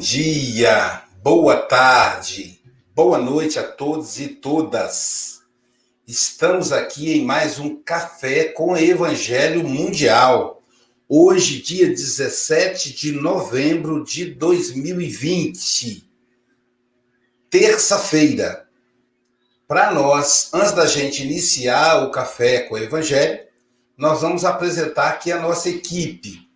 Dia, boa tarde, boa noite a todos e todas. Estamos aqui em mais um Café com Evangelho Mundial. Hoje, dia 17 de novembro de 2020, terça-feira. Para nós, antes da gente iniciar o Café com Evangelho, nós vamos apresentar aqui a nossa equipe.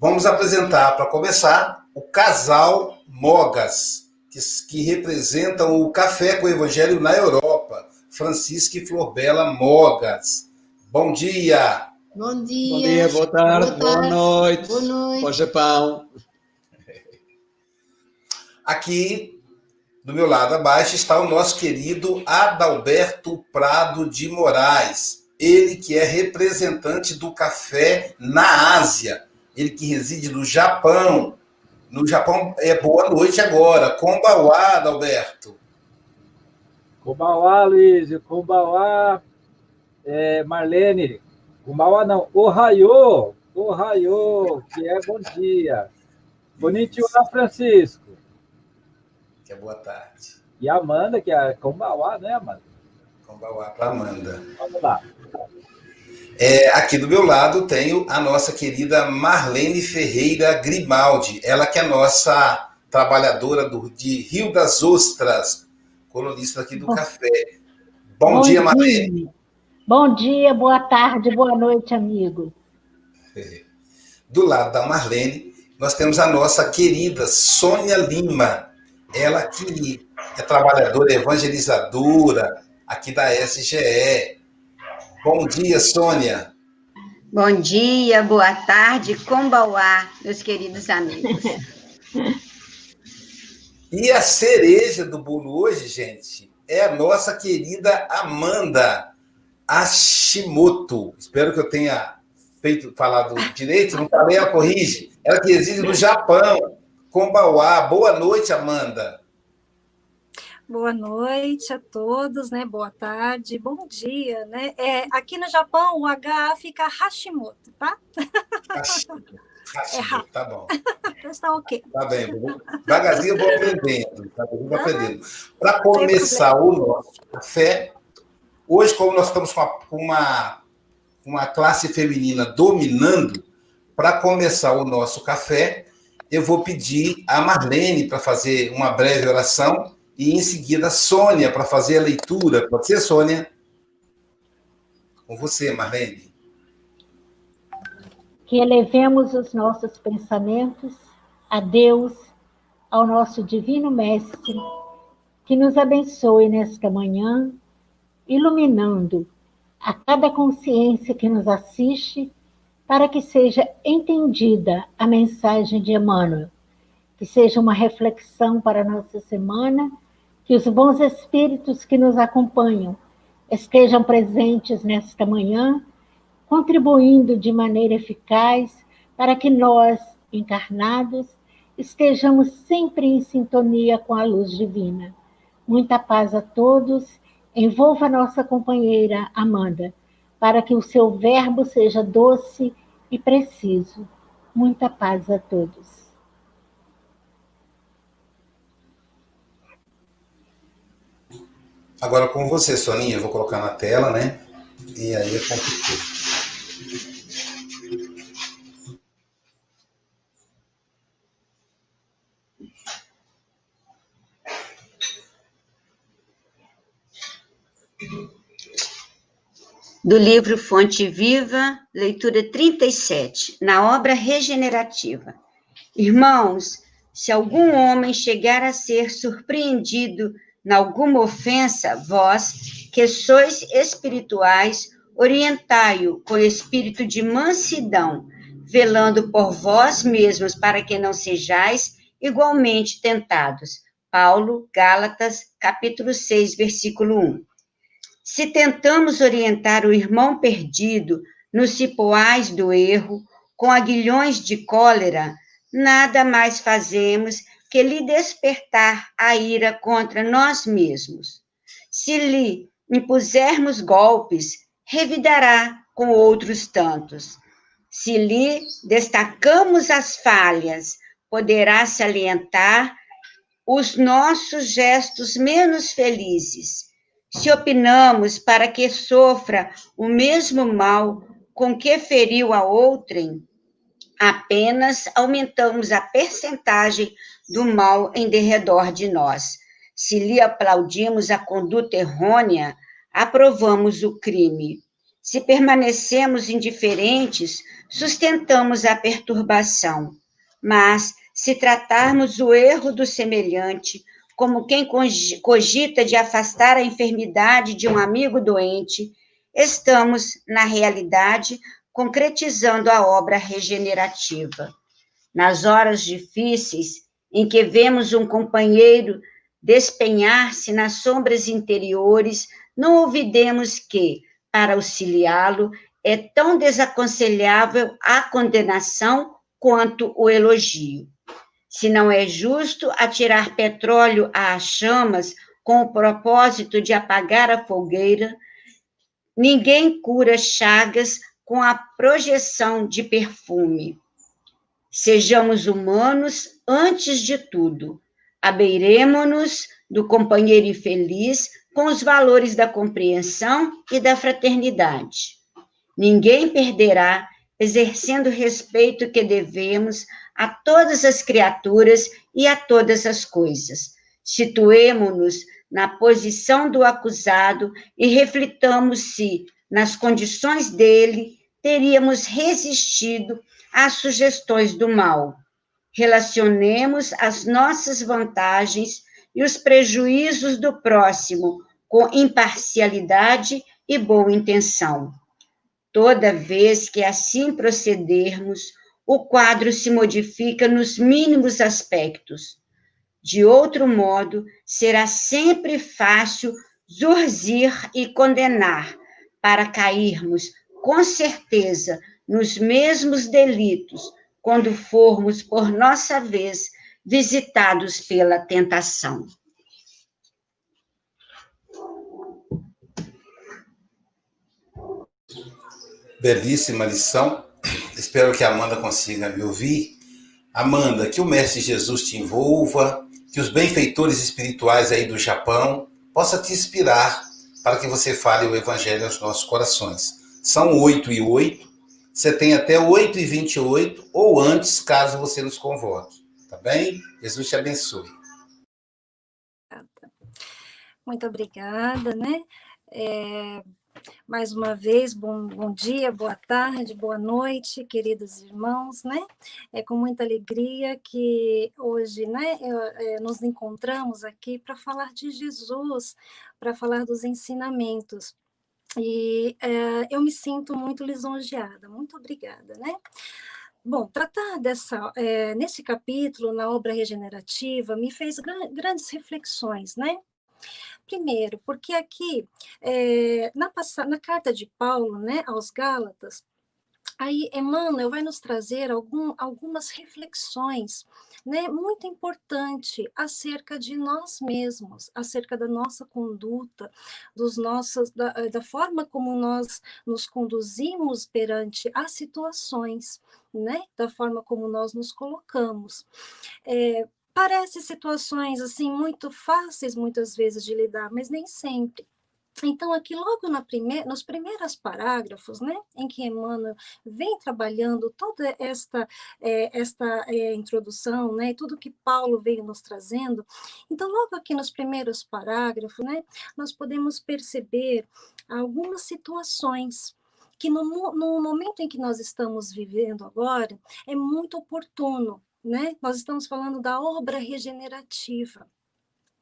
Vamos apresentar, para começar, o casal Mogas, que, que representam o Café com o Evangelho na Europa, Francisca e Florbela Mogas. Bom dia! Bom dia! Bom dia, boa tarde, boa, tarde. boa noite. Boa noite. Bom Japão. Aqui, do meu lado abaixo, está o nosso querido Adalberto Prado de Moraes. Ele que é representante do café na Ásia. Ele que reside no Japão. No Japão é boa noite agora. Kombawa, Adalberto. Kombawa, Luiz. Kombawa, é, Marlene. Kombawa não. Ohayô. Ohayô, que é bom dia. Konnichiwa, Francisco. Que é boa tarde. E Amanda, que é Kombawa, né, Amanda? Kombawa para Amanda. Vamos lá. É, aqui do meu lado tenho a nossa querida Marlene Ferreira Grimaldi, ela que é nossa trabalhadora do, de Rio das Ostras, colunista aqui do Bom, Café. Bom, bom dia, dia, Marlene. Bom dia, boa tarde, boa noite, amigo. Do lado da Marlene, nós temos a nossa querida Sônia Lima, ela que é trabalhadora evangelizadora aqui da SGE, Bom dia, Sônia. Bom dia, boa tarde, Combauá, meus queridos amigos. e a cereja do bolo hoje, gente, é a nossa querida Amanda Hashimoto. Espero que eu tenha feito falado direito, não falei, ela corrige. Ela que reside no Japão, Combauá. Boa noite, Amanda. Boa noite a todos, né? Boa tarde, bom dia, né? É, aqui no Japão o H fica Hashimoto, tá? Hashimoto, Hashimoto é tá bom. Então está ok. Tá bem, devagarzinho eu vou aprendendo, tá bom? Vou aprendendo. Para começar o nosso café, hoje, como nós estamos com uma, uma classe feminina dominando, para começar o nosso café, eu vou pedir a Marlene para fazer uma breve oração e em seguida Sônia para fazer a leitura. Pode ser, Sônia? Com você, Marlene. Que elevemos os nossos pensamentos a Deus, ao nosso Divino Mestre, que nos abençoe nesta manhã, iluminando a cada consciência que nos assiste, para que seja entendida a mensagem de Emmanuel, que seja uma reflexão para a nossa semana que os bons espíritos que nos acompanham estejam presentes nesta manhã, contribuindo de maneira eficaz para que nós, encarnados, estejamos sempre em sintonia com a luz divina. Muita paz a todos. Envolva a nossa companheira Amanda, para que o seu verbo seja doce e preciso. Muita paz a todos. Agora com você, Soninha, eu vou colocar na tela, né? E aí é complicado. Do livro Fonte Viva, leitura 37, na obra regenerativa. Irmãos, se algum homem chegar a ser surpreendido alguma ofensa, vós, que sois espirituais, orientai-o com espírito de mansidão, velando por vós mesmos para que não sejais igualmente tentados. Paulo, Gálatas, capítulo 6, versículo 1. Se tentamos orientar o irmão perdido nos cipoais do erro, com aguilhões de cólera, nada mais fazemos que lhe despertar a ira contra nós mesmos. Se lhe impusermos golpes, revidará com outros tantos. Se lhe destacamos as falhas, poderá salientar os nossos gestos menos felizes. Se opinamos para que sofra o mesmo mal com que feriu a outrem, apenas aumentamos a percentagem do mal em derredor de nós. Se lhe aplaudimos a conduta errônea, aprovamos o crime. Se permanecemos indiferentes, sustentamos a perturbação. Mas, se tratarmos o erro do semelhante como quem cogita de afastar a enfermidade de um amigo doente, estamos, na realidade, concretizando a obra regenerativa. Nas horas difíceis, em que vemos um companheiro despenhar-se nas sombras interiores, não ouvidemos que, para auxiliá-lo, é tão desaconselhável a condenação quanto o elogio. Se não é justo atirar petróleo às chamas com o propósito de apagar a fogueira, ninguém cura chagas com a projeção de perfume. Sejamos humanos antes de tudo. Abeiremo-nos do companheiro infeliz com os valores da compreensão e da fraternidade. Ninguém perderá exercendo o respeito que devemos a todas as criaturas e a todas as coisas. Situemo-nos na posição do acusado e reflitamos se, nas condições dele, teríamos resistido às sugestões do mal. Relacionemos as nossas vantagens e os prejuízos do próximo com imparcialidade e boa intenção. Toda vez que assim procedermos, o quadro se modifica nos mínimos aspectos. De outro modo, será sempre fácil zurzir e condenar, para cairmos, com certeza, nos mesmos delitos, quando formos, por nossa vez, visitados pela tentação. Belíssima lição. Espero que a Amanda consiga me ouvir. Amanda, que o Mestre Jesus te envolva, que os benfeitores espirituais aí do Japão possa te inspirar para que você fale o Evangelho aos nossos corações. São oito e oito. Você tem até oito e vinte e oito ou antes, caso você nos convoque. Tá bem? Jesus te abençoe. Muito obrigada, né? É, mais uma vez, bom, bom dia, boa tarde, boa noite, queridos irmãos, né? É com muita alegria que hoje, né, é, nos encontramos aqui para falar de Jesus, para falar dos ensinamentos. E é, eu me sinto muito lisonjeada, muito obrigada, né? Bom, tratar dessa, é, nesse capítulo, na obra regenerativa, me fez grandes reflexões, né? Primeiro, porque aqui, é, na, na carta de Paulo né, aos Gálatas, aí Emmanuel vai nos trazer algum, algumas reflexões né, muito importante acerca de nós mesmos, acerca da nossa conduta, dos nossos, da, da forma como nós nos conduzimos perante as situações, né, da forma como nós nos colocamos. É, Parece situações assim muito fáceis muitas vezes de lidar, mas nem sempre. Então, aqui logo na nos primeiros parágrafos, né, em que Emmanuel vem trabalhando toda esta, é, esta é, introdução, né, tudo que Paulo veio nos trazendo, então, logo aqui nos primeiros parágrafos, né, nós podemos perceber algumas situações que no, no momento em que nós estamos vivendo agora, é muito oportuno né? Nós estamos falando da obra regenerativa.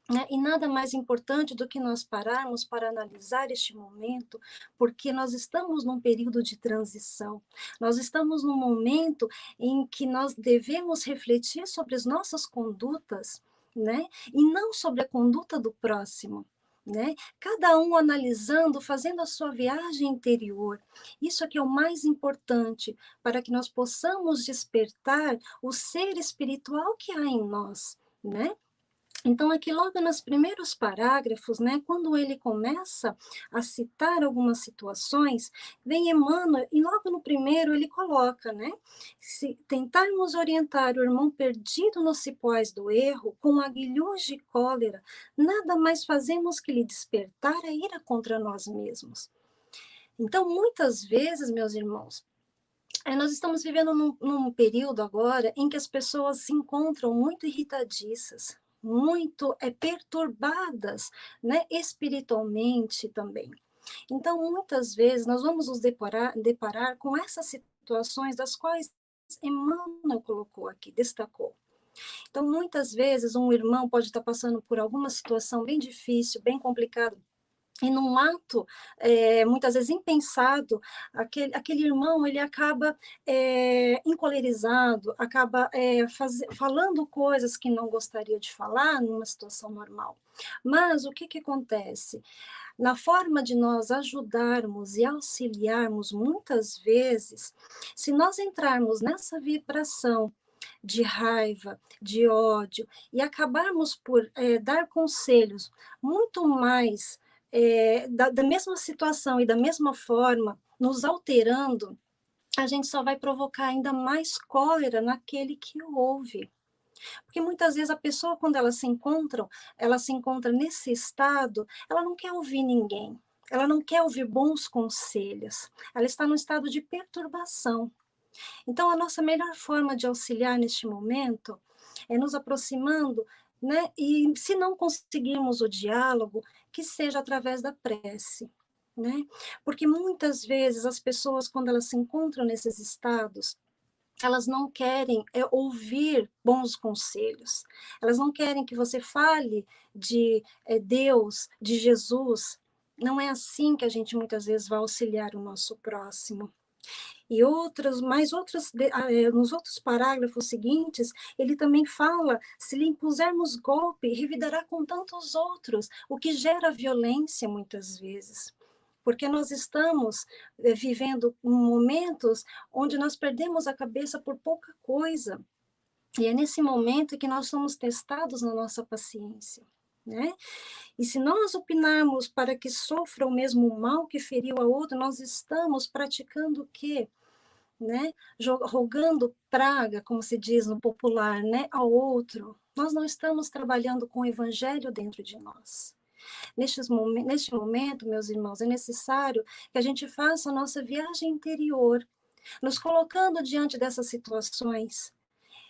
Né? E nada mais importante do que nós pararmos para analisar este momento, porque nós estamos num período de transição, nós estamos num momento em que nós devemos refletir sobre as nossas condutas, né? e não sobre a conduta do próximo né? Cada um analisando, fazendo a sua viagem interior. Isso é que é o mais importante para que nós possamos despertar o ser espiritual que há em nós, né? Então, aqui logo nos primeiros parágrafos, né, quando ele começa a citar algumas situações, vem Emmanuel, e logo no primeiro ele coloca, né, se tentarmos orientar o irmão perdido nos cipós do erro, com aguilhões de cólera, nada mais fazemos que lhe despertar a ira contra nós mesmos. Então, muitas vezes, meus irmãos, é, nós estamos vivendo num, num período agora em que as pessoas se encontram muito irritadiças, muito é, perturbadas, né, espiritualmente também. Então, muitas vezes, nós vamos nos deparar, deparar com essas situações das quais Emmanuel colocou aqui, destacou. Então, muitas vezes, um irmão pode estar passando por alguma situação bem difícil, bem complicada, e num ato, é, muitas vezes impensado, aquele, aquele irmão ele acaba é, encolerizado, acaba é, faz, falando coisas que não gostaria de falar numa situação normal. Mas o que, que acontece? Na forma de nós ajudarmos e auxiliarmos, muitas vezes, se nós entrarmos nessa vibração de raiva, de ódio, e acabarmos por é, dar conselhos muito mais é, da, da mesma situação e da mesma forma, nos alterando, a gente só vai provocar ainda mais cólera naquele que ouve. Porque muitas vezes a pessoa, quando ela se encontra, ela se encontra nesse estado, ela não quer ouvir ninguém, ela não quer ouvir bons conselhos, ela está num estado de perturbação. Então, a nossa melhor forma de auxiliar neste momento é nos aproximando né? E se não conseguirmos o diálogo, que seja através da prece, né? Porque muitas vezes as pessoas, quando elas se encontram nesses estados, elas não querem é, ouvir bons conselhos, elas não querem que você fale de é, Deus, de Jesus. Não é assim que a gente muitas vezes vai auxiliar o nosso próximo. E outras, mais outras, ah, é, nos outros parágrafos seguintes, ele também fala: se lhe impusermos golpe, revidará com tantos outros, o que gera violência muitas vezes. Porque nós estamos é, vivendo momentos onde nós perdemos a cabeça por pouca coisa. E é nesse momento que nós somos testados na nossa paciência. Né? E se nós opinarmos para que sofra o mesmo mal que feriu a outro, nós estamos praticando o quê? Né? Rogando praga, como se diz no popular, né? ao outro. Nós não estamos trabalhando com o evangelho dentro de nós. Nestes neste momento, meus irmãos, é necessário que a gente faça a nossa viagem interior, nos colocando diante dessas situações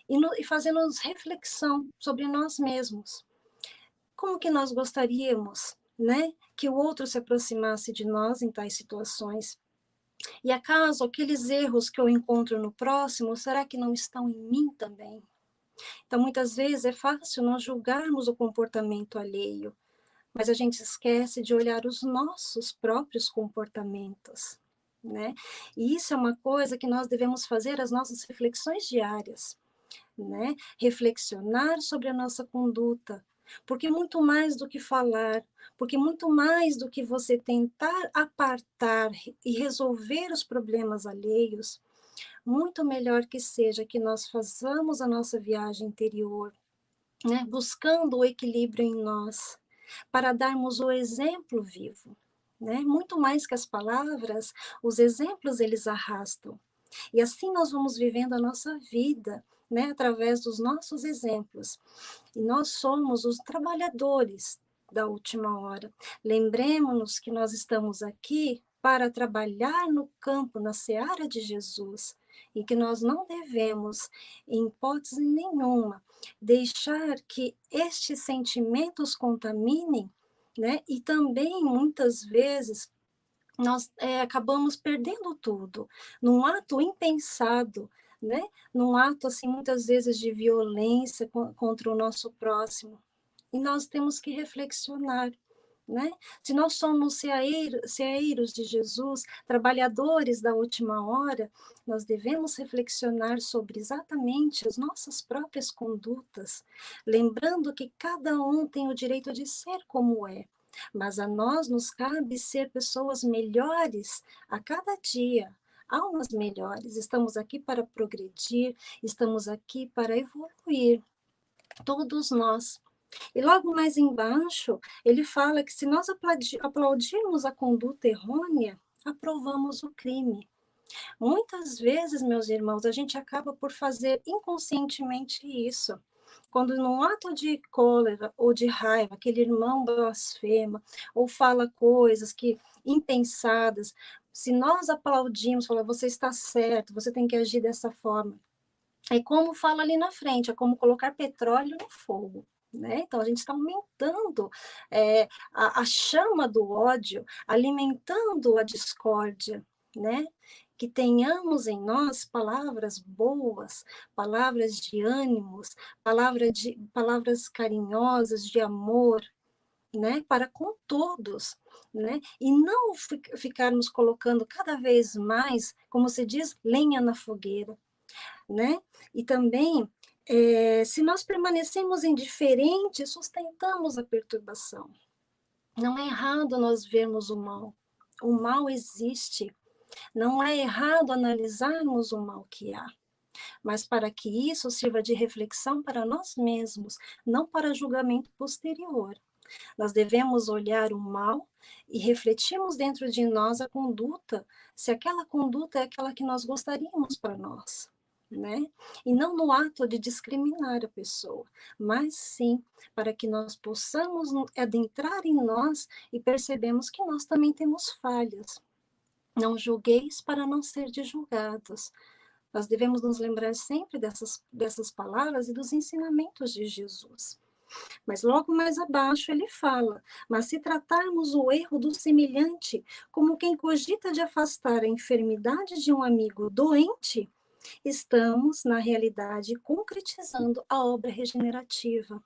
e, e fazendo reflexão sobre nós mesmos como que nós gostaríamos, né, que o outro se aproximasse de nós em tais situações? E acaso aqueles erros que eu encontro no próximo, será que não estão em mim também? Então, muitas vezes é fácil nós julgarmos o comportamento alheio, mas a gente esquece de olhar os nossos próprios comportamentos, né? E isso é uma coisa que nós devemos fazer as nossas reflexões diárias, né? Reflexionar sobre a nossa conduta, porque muito mais do que falar, porque muito mais do que você tentar apartar e resolver os problemas alheios, muito melhor que seja que nós façamos a nossa viagem interior, né, buscando o equilíbrio em nós, para darmos o exemplo vivo. Né? Muito mais que as palavras, os exemplos eles arrastam. E assim nós vamos vivendo a nossa vida, né, através dos nossos exemplos. E nós somos os trabalhadores da última hora. Lembremos-nos que nós estamos aqui para trabalhar no campo, na seara de Jesus, e que nós não devemos, em hipótese nenhuma, deixar que estes sentimentos contaminem, né? E também, muitas vezes, nós é, acabamos perdendo tudo num ato impensado, né? Num ato assim muitas vezes de violência contra o nosso próximo. E nós temos que reflexionar, né? Se nós somos ceeiros de Jesus, trabalhadores da última hora, nós devemos reflexionar sobre exatamente as nossas próprias condutas, lembrando que cada um tem o direito de ser como é, mas a nós nos cabe ser pessoas melhores a cada dia, almas melhores. Estamos aqui para progredir, estamos aqui para evoluir. Todos nós. E logo mais embaixo, ele fala que se nós aplaudirmos a conduta errônea, aprovamos o crime. Muitas vezes, meus irmãos, a gente acaba por fazer inconscientemente isso. Quando num ato de cólera ou de raiva, aquele irmão blasfema ou fala coisas que impensadas, se nós aplaudimos, fala, você está certo, você tem que agir dessa forma. É como fala ali na frente, é como colocar petróleo no fogo. Né? Então, a gente está aumentando é, a, a, chama do ódio, alimentando a discórdia, né? Que tenhamos em nós palavras boas, palavras de ânimos, palavras, de, palavras carinhosas, de amor, né? Para com todos, né? E não ficarmos colocando cada vez mais, como se diz, lenha na fogueira, né? E também é, se nós permanecemos indiferentes, sustentamos a perturbação. Não é errado nós vermos o mal. O mal existe. Não é errado analisarmos o mal que há. Mas para que isso sirva de reflexão para nós mesmos, não para julgamento posterior. Nós devemos olhar o mal e refletirmos dentro de nós a conduta, se aquela conduta é aquela que nós gostaríamos para nós né? E não no ato de discriminar a pessoa, mas sim para que nós possamos adentrar em nós e percebemos que nós também temos falhas. Não julgueis para não ser julgados. Nós devemos nos lembrar sempre dessas, dessas palavras e dos ensinamentos de Jesus. Mas logo mais abaixo ele fala: Mas se tratarmos o erro do semelhante como quem cogita de afastar a enfermidade de um amigo doente, estamos, na realidade, concretizando a obra regenerativa.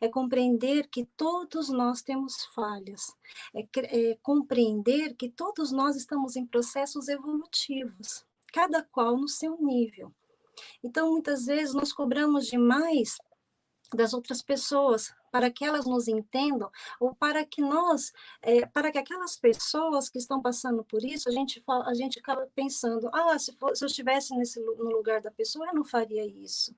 É compreender que todos nós temos falhas, é, é, compreender que todos nós estamos em processos evolutivos, cada qual no seu nível. Então, muitas vezes, nós cobramos demais das outras pessoas, para que elas nos entendam, ou para que nós, é, para que aquelas pessoas que estão passando por isso, a gente, a gente acaba pensando, ah, se, for, se eu estivesse nesse, no lugar da pessoa, eu não faria isso.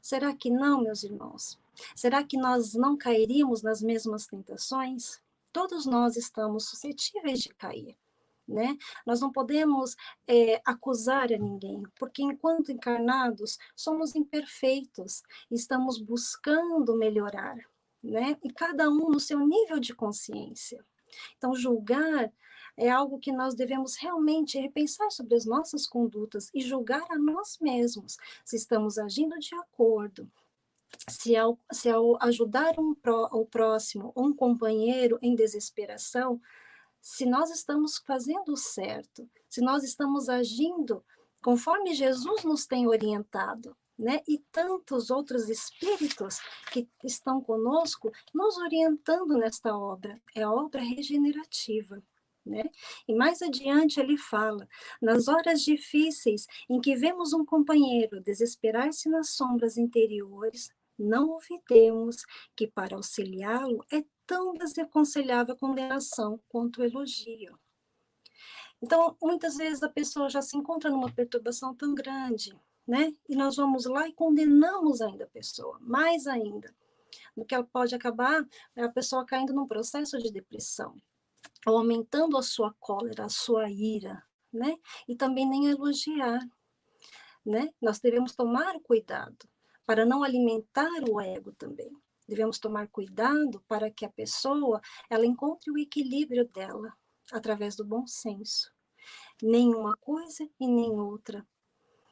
Será que não, meus irmãos? Será que nós não cairíamos nas mesmas tentações? Todos nós estamos suscetíveis de cair né? Nós não podemos é, acusar a ninguém, porque enquanto encarnados somos imperfeitos, estamos buscando melhorar, né? E cada um no seu nível de consciência. Então, julgar é algo que nós devemos realmente repensar sobre as nossas condutas e julgar a nós mesmos se estamos agindo de acordo, se ao, se ao ajudar um pró, o próximo, um companheiro em desesperação, se nós estamos fazendo o certo, se nós estamos agindo conforme Jesus nos tem orientado, né? E tantos outros espíritos que estão conosco nos orientando nesta obra, é a obra regenerativa. Né? E mais adiante ele fala: nas horas difíceis em que vemos um companheiro desesperar-se nas sombras interiores, não ouvidemos que para auxiliá-lo é tão desaconselhável a condenação quanto o elogio. Então, muitas vezes a pessoa já se encontra numa perturbação tão grande, né? E nós vamos lá e condenamos ainda a pessoa, mais ainda, no que ela pode acabar a pessoa caindo num processo de depressão, ou aumentando a sua cólera, a sua ira, né? E também nem elogiar, né? Nós devemos tomar cuidado para não alimentar o ego também. Devemos tomar cuidado para que a pessoa ela encontre o equilíbrio dela através do bom senso. Nem uma coisa e nem outra,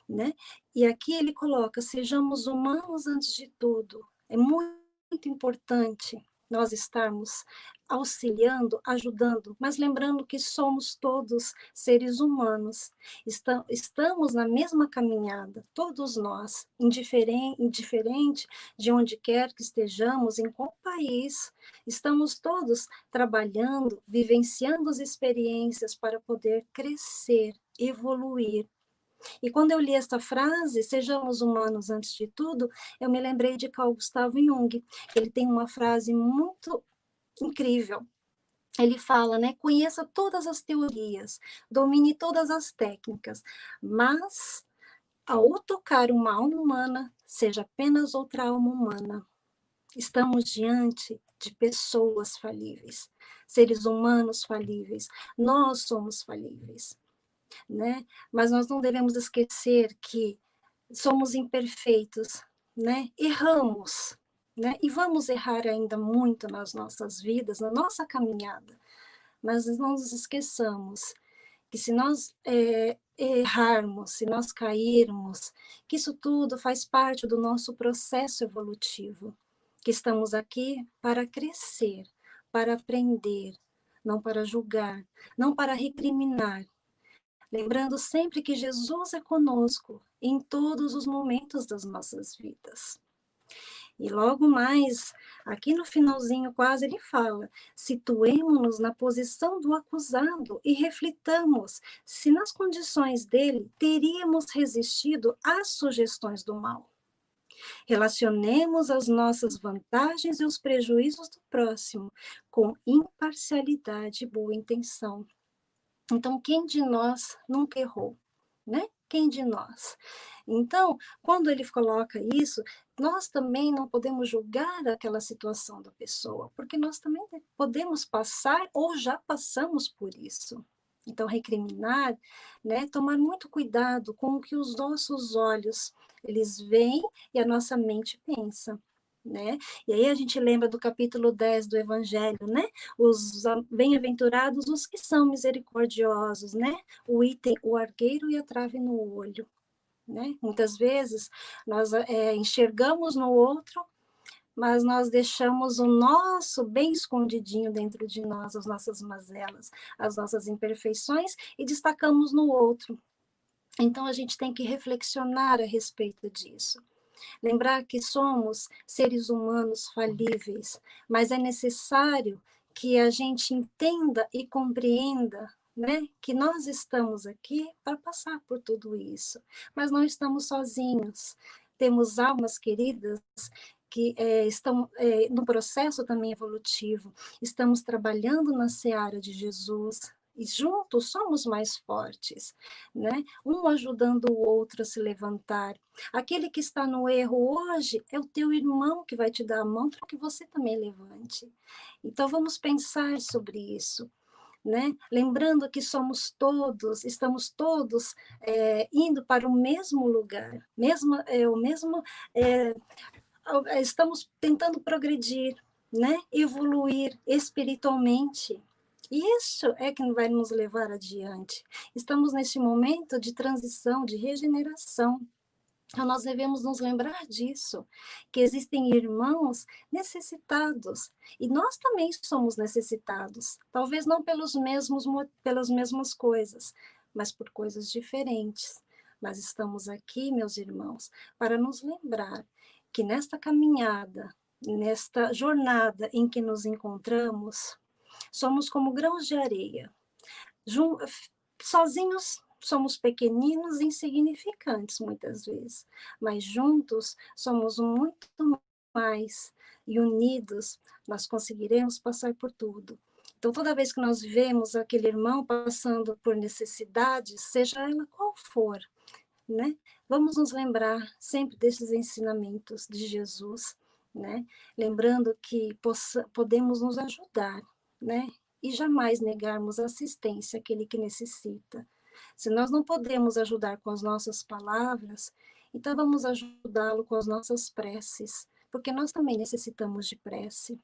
né? E aqui ele coloca: sejamos humanos antes de tudo. É muito importante nós estarmos auxiliando, ajudando, mas lembrando que somos todos seres humanos, estamos na mesma caminhada, todos nós, indiferente, indiferente de onde quer que estejamos, em qual país, estamos todos trabalhando, vivenciando as experiências para poder crescer, evoluir, e quando eu li esta frase, sejamos humanos antes de tudo, eu me lembrei de Carl Gustavo Jung. Ele tem uma frase muito incrível. Ele fala, né? Conheça todas as teorias, domine todas as técnicas, mas ao tocar uma alma humana, seja apenas outra alma humana. Estamos diante de pessoas falíveis, seres humanos falíveis. Nós somos falíveis, né? Mas nós não devemos esquecer que somos imperfeitos, né? Erramos, né? E vamos errar ainda muito nas nossas vidas, na nossa caminhada. Mas não nos esqueçamos que se nós é, errarmos, se nós cairmos, que isso tudo faz parte do nosso processo evolutivo, que estamos aqui para crescer, para aprender, não para julgar, não para recriminar. Lembrando sempre que Jesus é conosco em todos os momentos das nossas vidas. E logo mais, aqui no finalzinho quase ele fala: situemos-nos na posição do acusado e reflitamos se nas condições dele teríamos resistido às sugestões do mal. Relacionemos as nossas vantagens e os prejuízos do próximo com imparcialidade e boa intenção. Então, quem de nós nunca errou, né? Quem de nós? Então, quando ele coloca isso, nós também não podemos julgar aquela situação da pessoa, porque nós também podemos passar ou já passamos por isso. Então, recriminar, né, tomar muito cuidado com o que os nossos olhos eles veem e a nossa mente pensa. Né? E aí a gente lembra do capítulo 10 do Evangelho, né? Os bem-aventurados os que são misericordiosos, né? O item, o argueiro e a trave no olho, né? Muitas vezes nós é, enxergamos no outro, mas nós deixamos o nosso bem escondidinho dentro de nós, as nossas mazelas, as nossas imperfeições e destacamos no outro, então, a gente tem que reflexionar a respeito disso. Lembrar que somos seres humanos falíveis, mas é necessário que a gente entenda e compreenda né, que nós estamos aqui para passar por tudo isso, mas não estamos sozinhos. Temos almas queridas que é, estão é, no processo também evolutivo, estamos trabalhando na seara de Jesus, e juntos somos mais fortes, né? Um ajudando o outro a se levantar. Aquele que está no erro hoje é o teu irmão que vai te dar a mão para que você também levante. Então vamos pensar sobre isso. Né? Lembrando que somos todos, estamos todos é, indo para o mesmo lugar, mesmo, é, o mesmo, é, estamos tentando progredir, né? Evoluir espiritualmente, isso é que vai nos levar adiante. Estamos neste momento de transição, de regeneração. Então, nós devemos nos lembrar disso, que existem irmãos necessitados, e nós também somos necessitados, talvez não pelos mesmos, pelas mesmas coisas, mas por coisas diferentes. Mas estamos aqui, meus irmãos, para nos lembrar que nesta caminhada, nesta jornada em que nos encontramos, Somos como grãos de areia. Jun sozinhos somos pequeninos e insignificantes muitas vezes, mas juntos somos muito mais e unidos nós conseguiremos passar por tudo. Então, toda vez que nós vemos aquele irmão passando por necessidade, seja ela qual for, né? Vamos nos lembrar sempre desses ensinamentos de Jesus, né? Lembrando que possa, podemos nos ajudar, né? E jamais negarmos assistência àquele que necessita. Se nós não podemos ajudar com as nossas palavras, então vamos ajudá-lo com as nossas preces, porque nós também necessitamos de prece.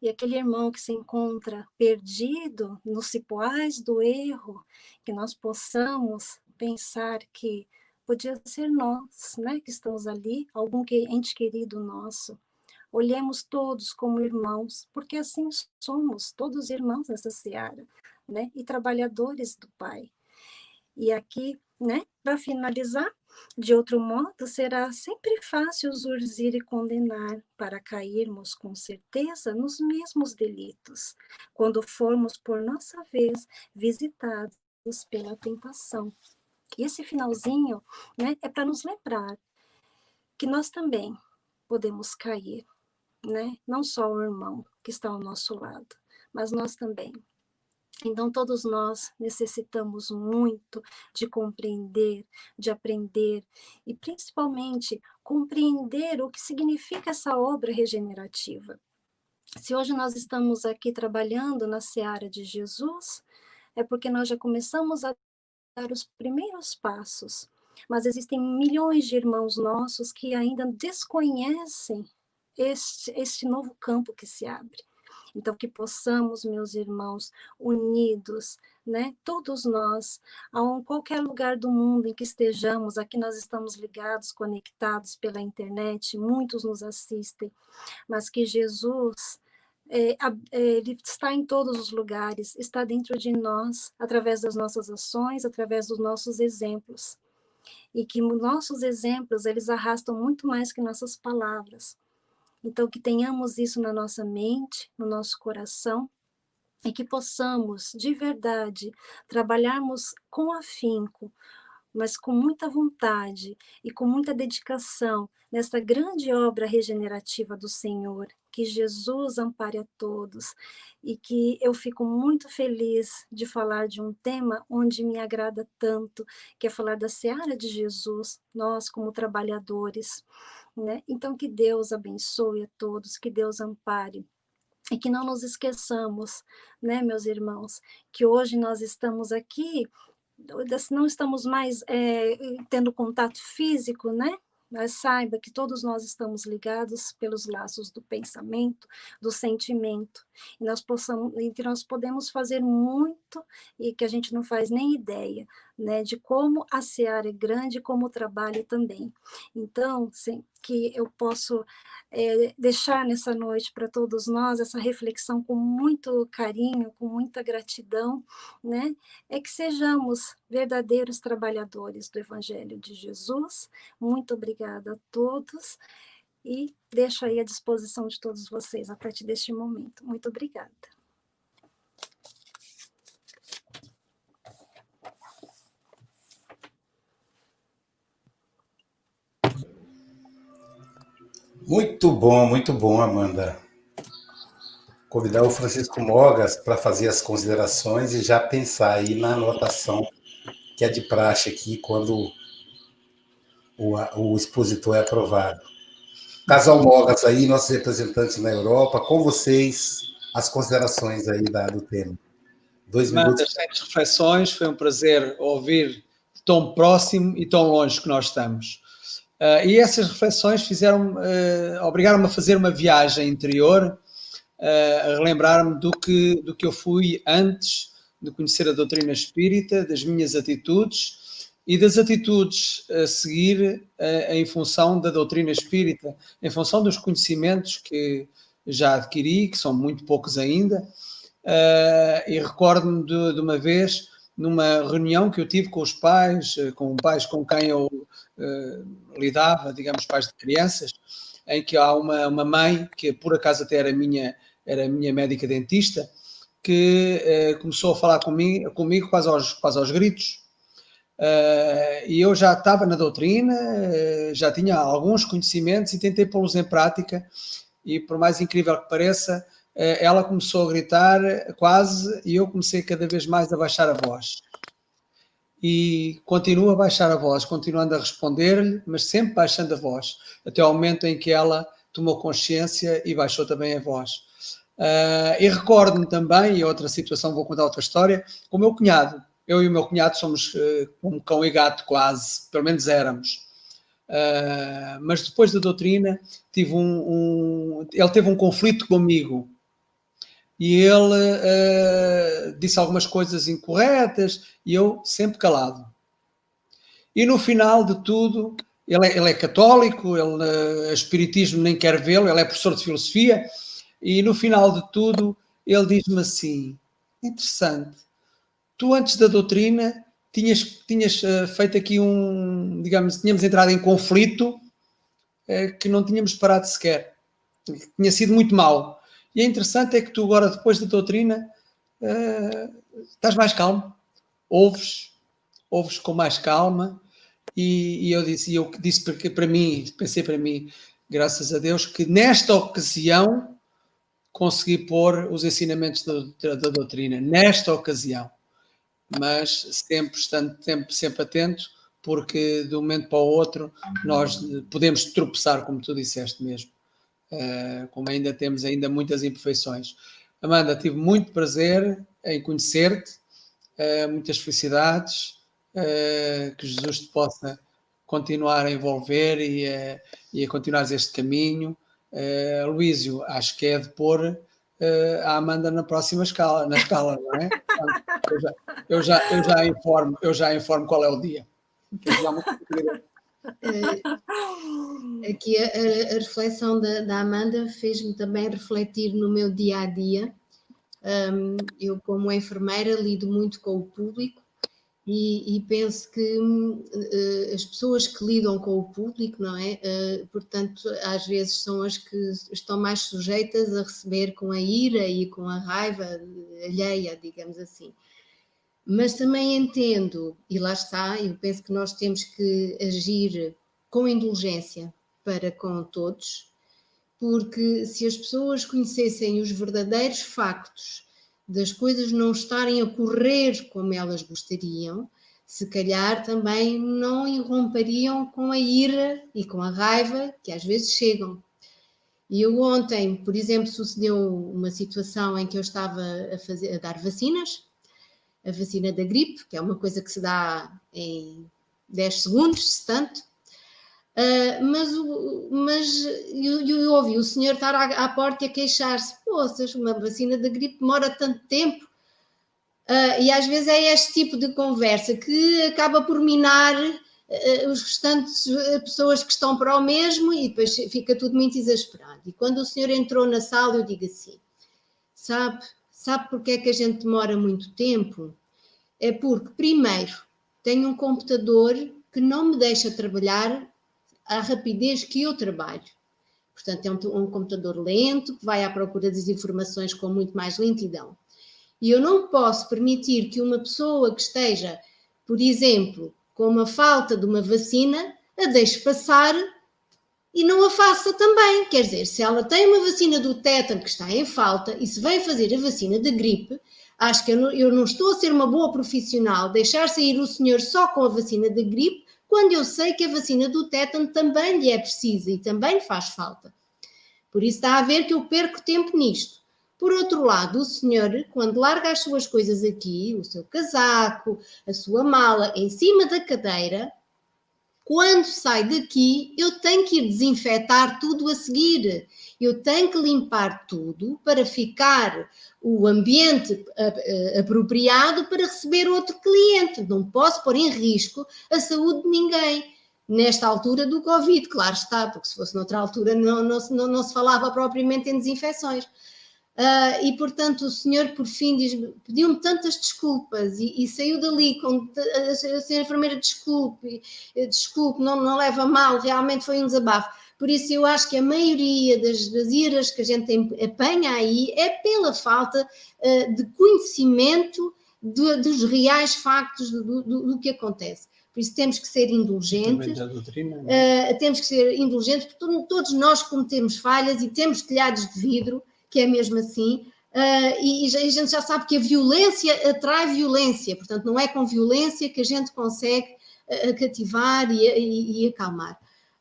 E aquele irmão que se encontra perdido nos cipoais do erro, que nós possamos pensar que podia ser nós, né, que estamos ali, algum ente querido nosso, olhemos todos como irmãos, porque assim somos, todos irmãos nessa seara, né? E trabalhadores do Pai. E aqui, né, para finalizar, de outro modo, será sempre fácil zurzir e condenar, para cairmos com certeza nos mesmos delitos, quando formos por nossa vez visitados pela tentação. E esse finalzinho, né, é para nos lembrar que nós também podemos cair, né? Não só o irmão que está ao nosso lado, mas nós também. Então, todos nós necessitamos muito de compreender, de aprender e, principalmente, compreender o que significa essa obra regenerativa. Se hoje nós estamos aqui trabalhando na seara de Jesus, é porque nós já começamos a dar os primeiros passos, mas existem milhões de irmãos nossos que ainda desconhecem este, este novo campo que se abre. Então, que possamos, meus irmãos, unidos, né? Todos nós, a qualquer lugar do mundo em que estejamos, aqui nós estamos ligados, conectados pela internet, muitos nos assistem, mas que Jesus é, é, ele está em todos os lugares, está dentro de nós, através das nossas ações, através dos nossos exemplos. E que nossos exemplos, eles arrastam muito mais que nossas palavras. Então, que tenhamos isso na nossa mente, no nosso coração, e que possamos, de verdade, trabalharmos com afinco, mas com muita vontade e com muita dedicação nesta grande obra regenerativa do Senhor. Que Jesus ampare a todos e que eu fico muito feliz de falar de um tema onde me agrada tanto, que é falar da seara de Jesus, nós como trabalhadores. Né? Então, que Deus abençoe a todos, que Deus ampare. E que não nos esqueçamos, né, meus irmãos, que hoje nós estamos aqui, não estamos mais é, tendo contato físico, né? Mas saiba que todos nós estamos ligados pelos laços do pensamento, do sentimento, e nós possamos, e que nós podemos fazer muito e que a gente não faz nem ideia, né, de como a seara é grande, como o trabalho também. Então, sim, que eu posso é, deixar nessa noite para todos nós essa reflexão com muito carinho, com muita gratidão, né, é que sejamos verdadeiros trabalhadores do Evangelho de Jesus. Muito obrigada a todos e deixo aí à disposição de todos vocês a partir deste momento. Muito obrigada. Muito bom, muito bom, Amanda. Convidar o Francisco Mogas para fazer as considerações e já pensar aí na anotação que é de praxe aqui quando o, o expositor é aprovado. Casal Mogas aí, nossos representantes na Europa, com vocês, as considerações aí da, do tema. Dois minutos. Muitas reflexões, foi um prazer ouvir tão próximo e tão longe que nós estamos. Uh, e essas reflexões fizeram, uh, obrigaram-me a fazer uma viagem interior, uh, a relembrar-me do que, do que eu fui antes de conhecer a doutrina espírita, das minhas atitudes e das atitudes a seguir em função da doutrina espírita, em função dos conhecimentos que já adquiri, que são muito poucos ainda. e recordo-me de, de uma vez numa reunião que eu tive com os pais, com pais com quem eu lidava, digamos, pais de crianças, em que há uma, uma mãe, que por acaso até era minha, era minha médica dentista, que uh, começou a falar comigo, comigo quase, aos, quase aos gritos. Uh, e eu já estava na doutrina, já tinha alguns conhecimentos e tentei pô-los em prática. E por mais incrível que pareça, ela começou a gritar quase e eu comecei cada vez mais a baixar a voz e continuo a baixar a voz, continuando a responder-lhe, mas sempre baixando a voz, até ao momento em que ela tomou consciência e baixou também a voz. Uh, e recordo-me também, e outra situação, vou contar outra história, com o meu cunhado. Eu e o meu cunhado somos uh, como cão e gato, quase, pelo menos éramos. Uh, mas depois da doutrina, tive um, um, ele teve um conflito comigo e ele uh, disse algumas coisas incorretas e eu sempre calado. E no final de tudo, ele é, ele é católico, ele uh, espiritismo nem quer vê-lo, ele é professor de filosofia, e no final de tudo ele diz-me assim: interessante, tu antes da doutrina tinhas, tinhas uh, feito aqui um, digamos, tínhamos entrado em conflito que não tínhamos parado sequer. Tinha sido muito mal. E é interessante é que tu agora, depois da doutrina, uh, estás mais calmo, ouves, ouves com mais calma, e, e eu disse, eu disse porque para mim, pensei para mim, graças a Deus, que nesta ocasião conseguir pôr os ensinamentos da, da doutrina. Nesta ocasião, mas sempre estando sempre, sempre atento, porque de um momento para o outro nós podemos tropeçar, como tu disseste mesmo, como ainda temos ainda muitas imperfeições. Amanda, tive muito prazer em conhecer-te, uh, muitas felicidades, uh, que Jesus te possa continuar a envolver e a, e a continuares este caminho. Luísio, acho que é de pôr a Amanda na próxima escala, na escala, não é? Eu já, eu já, eu já, informo, eu já informo qual é o dia. Aqui a, a, reflexão da, da Amanda fez-me também refletir no meu dia a dia. Um, eu, como enfermeira, lido muito com o público e, e, penso que uh, as pessoas que lidam com o público, não é? Uh, portanto, às vezes são as que estão mais sujeitas a receber com a ira e com a raiva alheia, digamos assim. Mas também entendo, e lá está, eu penso que nós temos que agir com indulgência para com todos, porque se as pessoas conhecessem os verdadeiros factos das coisas não estarem a correr como elas gostariam, se calhar também não irromperiam com a ira e com a raiva que às vezes chegam. E eu ontem, por exemplo, sucedeu uma situação em que eu estava a, fazer, a dar vacinas, a vacina da gripe, que é uma coisa que se dá em 10 segundos, se tanto, Uh, mas, mas eu, eu, ouvi o senhor estar à, à porta a queixar-se: poças, uma vacina da gripe demora tanto tempo. Uh, e às vezes é este tipo de conversa que acaba por minar uh, os restantes pessoas que estão para o mesmo e depois fica tudo muito exasperado. E quando o senhor entrou na sala, eu digo assim: sabe, sabe porque é que a gente demora muito tempo? É porque, primeiro, tenho um computador que não me deixa trabalhar à rapidez que eu trabalho. Portanto, é um, um, computador lento, que vai à procura das informações com muito mais lentidão. E eu não posso permitir que uma pessoa que esteja, por exemplo, com uma falta de uma vacina, a deixe passar e não a faça também. Quer dizer, se ela tem uma vacina do tétano que está em falta e se vem fazer a vacina da gripe, acho que eu não, eu não estou a ser uma boa profissional deixar sair o senhor só com a vacina da gripe quando eu sei que a vacina do tétano também lhe é precisa e também faz falta. Por isso está a ver que eu perco tempo nisto. Por outro lado, o senhor, quando larga as suas coisas aqui, o seu casaco, a sua mala, em cima da cadeira, quando sai daqui, eu tenho que ir desinfetar tudo a seguir. Eu tenho que limpar tudo para ficar o ambiente apropriado para receber outro cliente. Não posso pôr em risco a saúde de ninguém. Nesta altura do Covid, claro está, porque se fosse noutra altura não, não, não, não se falava propriamente em desinfecções. Uh, e portanto o senhor por fim pediu-me tantas desculpas e, e, saiu dali com a, a senhora enfermeira desculpe, desculpe, não, não leva mal, realmente foi um desabafo. Por isso eu acho que a maioria das, das iras que a gente tem, apanha aí é pela falta uh, de conhecimento de, dos reais factos do, do, do, que acontece. Por isso temos que ser indulgentes. Uh, temos que ser indulgentes, porque todos nós cometemos falhas e temos telhados de vidro, que é mesmo assim. Uh, e, e, a gente já sabe que a violência atrai violência, portanto, não é com violência que a gente consegue uh, cativar e, e, e acalmar.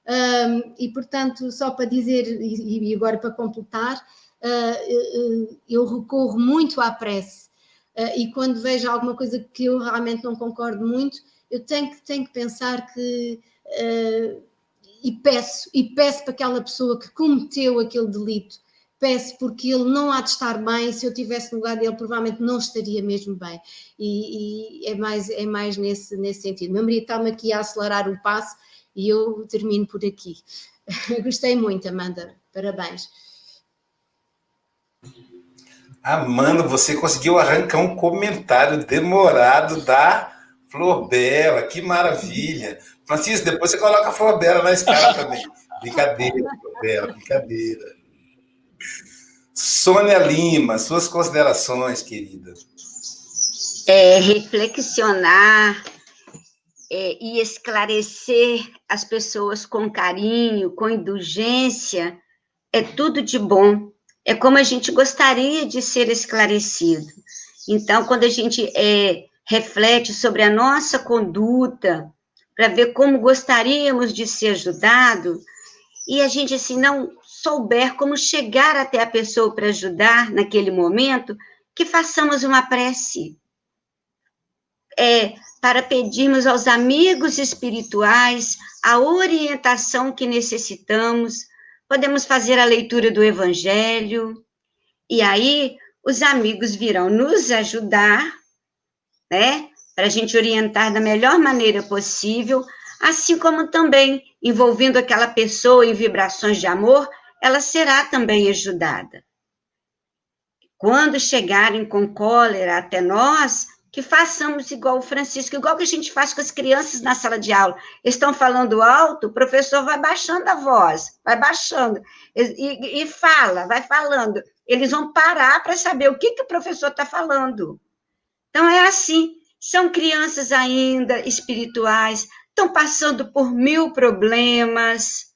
Um, e, portanto, só para dizer, e, e agora para completar, uh, eu recorro muito à prece. Uh, e quando vejo alguma coisa que eu realmente não concordo muito, eu tenho que, tenho que pensar que. Uh, e peço, e peço para aquela pessoa que cometeu aquele delito, peço porque ele não há de estar bem, se eu tivesse no lugar dele, provavelmente não estaria mesmo bem. E, e é mais, é mais nesse, nesse sentido. Meu marido está-me aqui a acelerar o passo e eu termino por aqui. Gostei muito, Amanda. Parabéns. Amanda, você conseguiu arrancar um comentário demorado da Flor Bela. Que maravilha. Francisco, depois você coloca a Flor Bela na escala também. brincadeira, Flor Bela, brincadeira. Sônia Lima, suas considerações, querida. É, reflexionar é, e esclarecer as pessoas com carinho, com indulgência, é tudo de bom, é como a gente gostaria de ser esclarecido. Então, quando a gente é, reflete sobre a nossa conduta, para ver como gostaríamos de ser ajudado, e a gente, assim, não souber como chegar até a pessoa para ajudar naquele momento, que façamos uma prece. É, para pedirmos aos amigos espirituais a orientação que necessitamos, podemos fazer a leitura do Evangelho, e aí os amigos virão nos ajudar, né, para a gente orientar da melhor maneira possível, assim como também envolvendo aquela pessoa em vibrações de amor, ela será também ajudada. Quando chegarem com cólera até nós, que façamos igual o Francisco, igual que a gente faz com as crianças na sala de aula. Estão falando alto, o professor vai baixando a voz, vai baixando, e, e fala, vai falando. Eles vão parar para saber o que, que o professor está falando. Então, é assim. São crianças ainda espirituais, estão passando por mil problemas,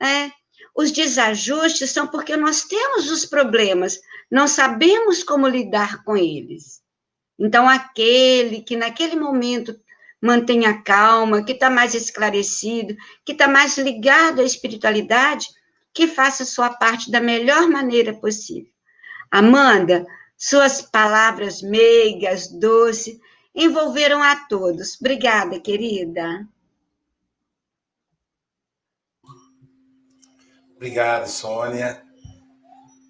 né? Os desajustes são porque nós temos os problemas, não sabemos como lidar com eles. Então, aquele que naquele momento mantém a calma, que está mais esclarecido, que está mais ligado à espiritualidade, que faça sua parte da melhor maneira possível. Amanda, suas palavras meigas, doces, envolveram a todos. Obrigada, querida. Obrigado, Sônia.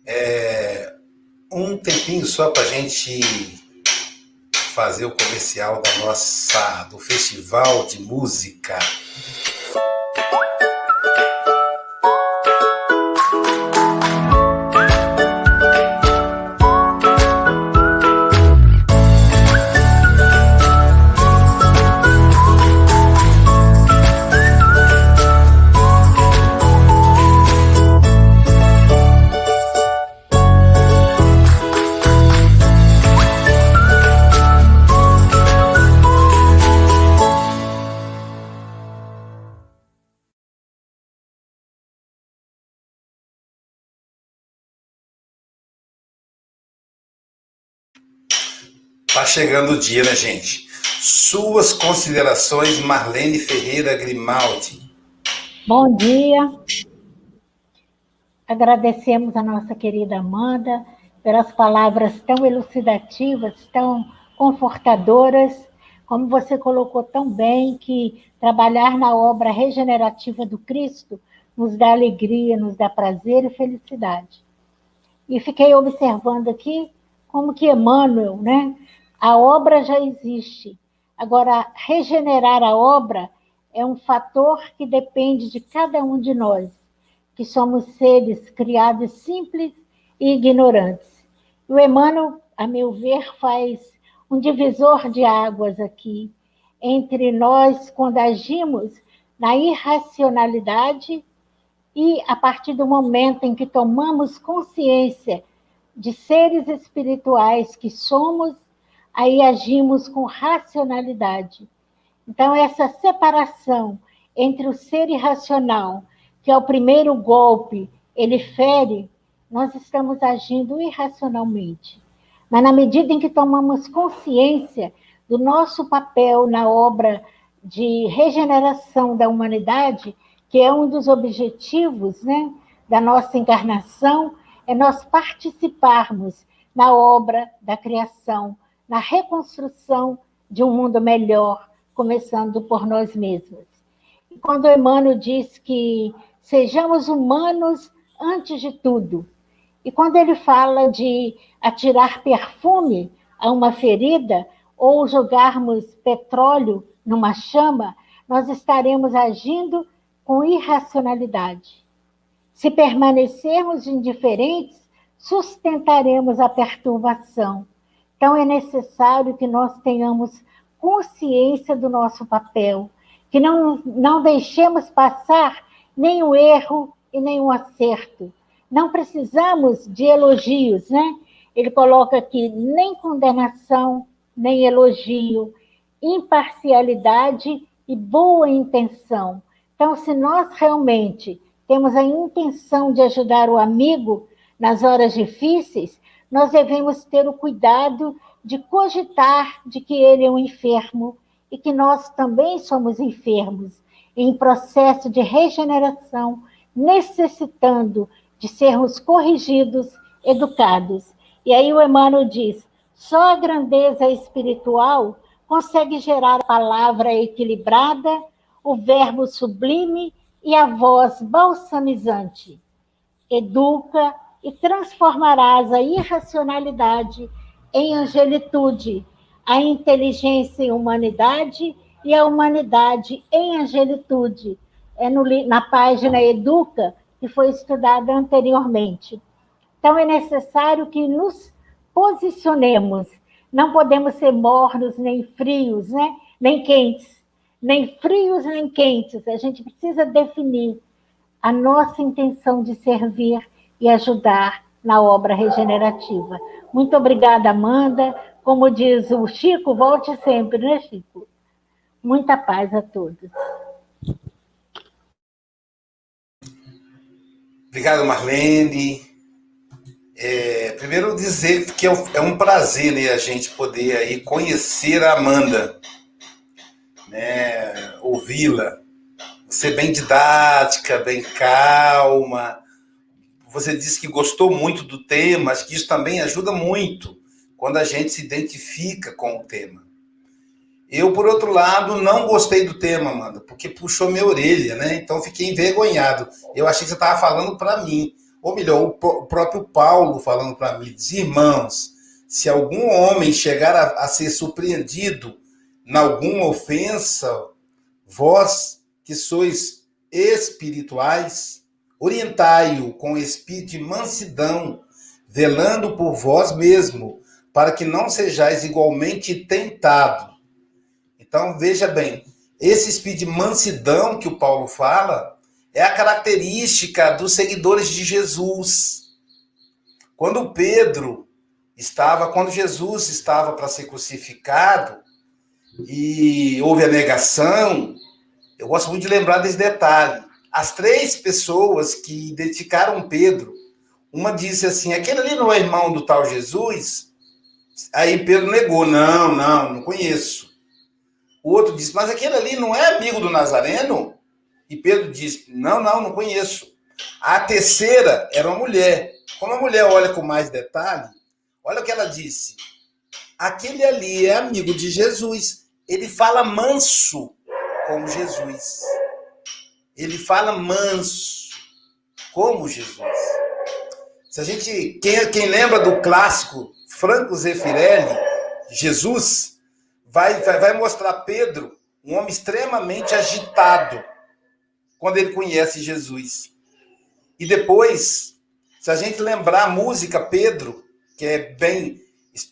É, um tempinho só para a gente fazer o comercial da nossa do Festival de Música Chegando o dia, né, gente? Suas considerações, Marlene Ferreira Grimaldi. Bom dia. Agradecemos a nossa querida Amanda pelas palavras tão elucidativas, tão confortadoras, como você colocou tão bem, que trabalhar na obra regenerativa do Cristo nos dá alegria, nos dá prazer e felicidade. E fiquei observando aqui como que Emmanuel, né, a obra já existe. Agora, regenerar a obra é um fator que depende de cada um de nós, que somos seres criados simples e ignorantes. O Emmanuel, a meu ver, faz um divisor de águas aqui entre nós quando agimos na irracionalidade e a partir do momento em que tomamos consciência de seres espirituais que somos aí agimos com racionalidade. Então, essa separação entre o ser irracional, que é o primeiro golpe, ele fere, nós estamos agindo irracionalmente. Mas na medida em que tomamos consciência do nosso papel na obra de regeneração da humanidade, que é um dos objetivos né, da nossa encarnação, é nós participarmos na obra da criação, na reconstrução de um mundo melhor, começando por nós mesmos. E quando Emmanuel diz que sejamos humanos antes de tudo, e quando ele fala de atirar perfume a uma ferida ou jogarmos petróleo numa chama, nós estaremos agindo com irracionalidade. Se permanecermos indiferentes, sustentaremos a perturbação então, é necessário que nós tenhamos consciência do nosso papel, que não, não deixemos passar nenhum erro e nenhum acerto. Não precisamos de elogios, né? Ele coloca aqui nem condenação, nem elogio, imparcialidade e boa intenção. Então, se nós realmente temos a intenção de ajudar o amigo, nas horas difíceis, nós devemos ter o cuidado de cogitar de que ele é um enfermo e que nós também somos enfermos, em processo de regeneração, necessitando de sermos corrigidos, educados. E aí o Emmanuel diz: só a grandeza espiritual consegue gerar a palavra equilibrada, o verbo sublime e a voz balsamizante. Educa e transformarás a irracionalidade em angelitude, a inteligência em humanidade e a humanidade em angelitude. É no, na página Educa, que foi estudada anteriormente. Então, é necessário que nos posicionemos. Não podemos ser mornos, nem frios, né? nem quentes. Nem frios, nem quentes. A gente precisa definir a nossa intenção de servir e ajudar na obra regenerativa. Muito obrigada, Amanda. Como diz o Chico, volte sempre, né, Chico? Muita paz a todos. Obrigado, Marlene. É, primeiro dizer que é, é um prazer né, a gente poder aí conhecer a Amanda, né, ouvi-la, ser bem didática, bem calma. Você disse que gostou muito do tema, acho que isso também ajuda muito quando a gente se identifica com o tema. Eu, por outro lado, não gostei do tema, Amanda, porque puxou minha orelha, né? Então fiquei envergonhado. Eu achei que você estava falando para mim. Ou melhor, o próprio Paulo falando para mim, diz, irmãos, se algum homem chegar a, a ser surpreendido em alguma ofensa, vós que sois espirituais, orientai-o com espírito de mansidão, velando por vós mesmo, para que não sejais igualmente tentado. Então, veja bem, esse espírito de mansidão que o Paulo fala é a característica dos seguidores de Jesus. Quando Pedro estava, quando Jesus estava para ser crucificado e houve a negação, eu gosto muito de lembrar desse detalhe. As três pessoas que identificaram Pedro, uma disse assim: aquele ali não é irmão do tal Jesus? Aí Pedro negou: não, não, não conheço. O outro disse, mas aquele ali não é amigo do Nazareno? E Pedro disse, não, não, não conheço. A terceira era uma mulher. Como a mulher olha com mais detalhe, olha o que ela disse. Aquele ali é amigo de Jesus. Ele fala manso como Jesus. Ele fala manso como Jesus. Se a gente, quem, quem lembra do clássico Franco Zeffirelli, Jesus, vai, vai, vai mostrar Pedro um homem extremamente agitado quando ele conhece Jesus. E depois, se a gente lembrar a música Pedro, que é bem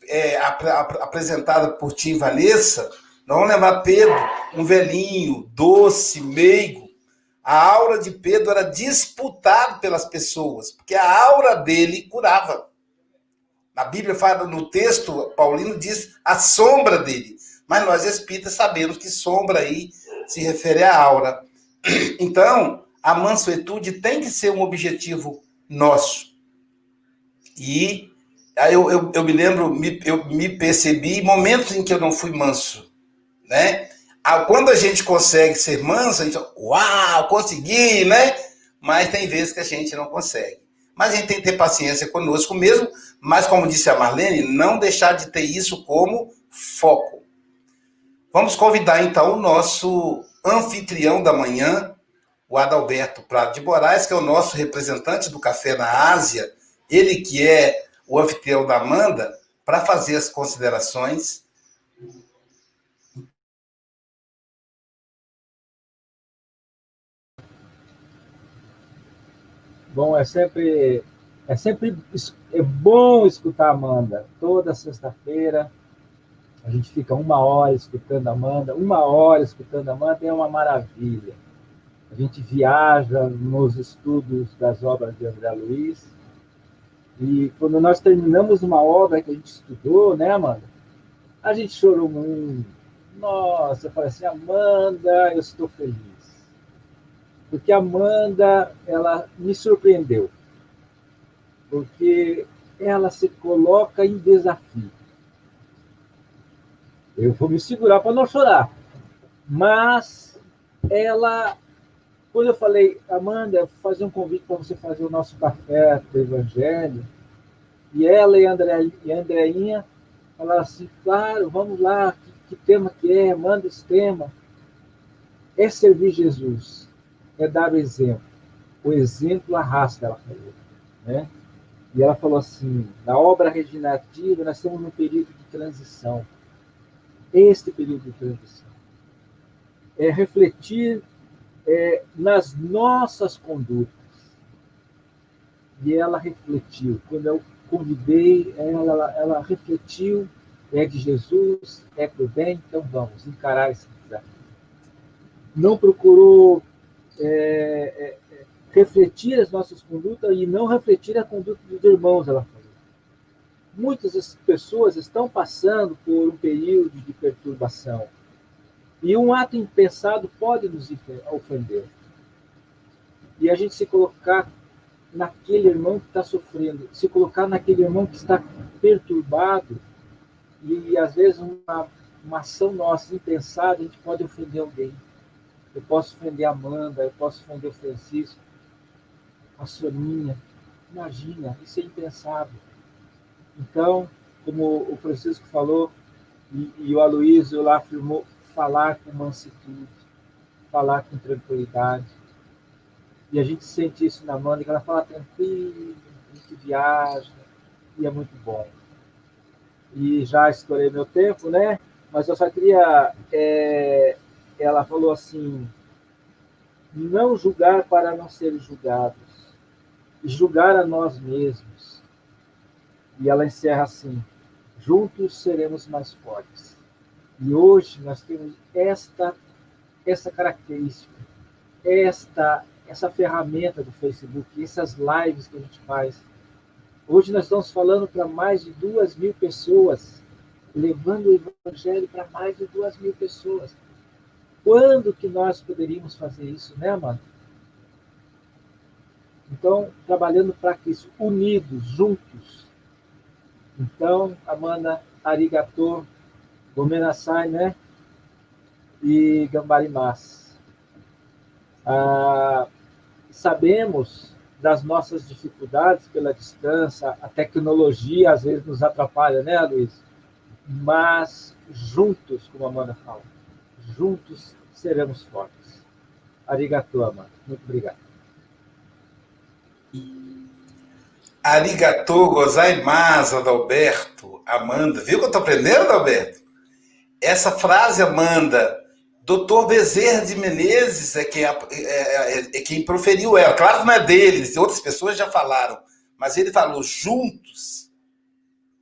é, ap ap apresentada por Tim Vanessa, nós vamos lembrar Pedro, um velhinho, doce, meigo. A aura de Pedro era disputada pelas pessoas, porque a aura dele curava. Na Bíblia fala, no texto, Paulino diz a sombra dele. Mas nós espíritas sabemos que sombra aí se refere à aura. Então, a mansuetude tem que ser um objetivo nosso. E aí eu, eu, eu me lembro, me, eu me percebi momentos em que eu não fui manso, né? Quando a gente consegue ser manso, a gente uau, consegui, né? Mas tem vezes que a gente não consegue. Mas a gente tem que ter paciência conosco mesmo, mas como disse a Marlene, não deixar de ter isso como foco. Vamos convidar então o nosso anfitrião da manhã, o Adalberto Prado de Moraes, que é o nosso representante do Café na Ásia, ele que é o anfitrião da Amanda, para fazer as considerações. Bom, é sempre é sempre é bom escutar a Amanda toda sexta-feira a gente fica uma hora escutando a Amanda, uma hora escutando a Amanda, é uma maravilha. A gente viaja nos estudos das obras de André Luiz. E quando nós terminamos uma obra que a gente estudou, né, Amanda? A gente chorou muito. Nossa, eu falei assim, Amanda, eu estou feliz. Porque a Amanda, ela me surpreendeu. porque ela se coloca em desafio. Eu vou me segurar para não chorar. Mas ela, quando eu falei, Amanda, fazer um convite para você fazer o nosso café do Evangelho, e ela e a, André, e Andreinha falaram assim, claro, vamos lá, que, que tema que é, manda esse tema. É servir Jesus, é dar o exemplo. O exemplo arrasta, ela falou. Né? E ela falou assim, na obra regenerativa, nós estamos num período de transição. Este período de transição. É refletir é, nas nossas condutas. E ela refletiu. Quando eu convidei, ela, ela refletiu, é de Jesus, é para o bem, então vamos encarar esse desafio. Não procurou é, é, refletir as nossas condutas e não refletir a conduta dos irmãos, ela falou. Muitas pessoas estão passando por um período de perturbação. E um ato impensado pode nos ofender. E a gente se colocar naquele irmão que está sofrendo, se colocar naquele irmão que está perturbado, e, e às vezes uma, uma ação nossa impensada, a gente pode ofender alguém. Eu posso ofender a Amanda, eu posso ofender o Francisco, a Soninha. Imagina, isso é impensável. Então, como o Francisco falou, e, e o Aloysio lá afirmou, falar com mansidão, falar com tranquilidade e a gente sente isso na Mônica, ela fala tranquilo, a gente viaja, e é muito bom. E já estourei meu tempo, né? Mas eu só queria. É, ela falou assim: não julgar para não ser julgados, julgar a nós mesmos. E ela encerra assim: juntos seremos mais fortes. E hoje nós temos esta, essa característica, esta essa ferramenta do Facebook, essas lives que a gente faz. Hoje nós estamos falando para mais de duas mil pessoas, levando o Evangelho para mais de duas mil pessoas. Quando que nós poderíamos fazer isso, né, Amanda? Então, trabalhando para isso, unidos, juntos. Então, Amanda, arigato, gomenasai, né? E gambarimas. Ah, sabemos das nossas dificuldades pela distância, a tecnologia às vezes nos atrapalha, né, Luiz? Mas juntos, como a Amanda fala, juntos seremos fortes. Arigato, Amanda. Muito obrigado. Arigato gozaimasu, Adalberto. Amanda, viu que eu estou aprendendo, Adalberto? Essa frase, Amanda, Doutor Bezerra de Menezes é quem, é, é, é quem proferiu ela. Claro que não é deles, outras pessoas já falaram, mas ele falou: juntos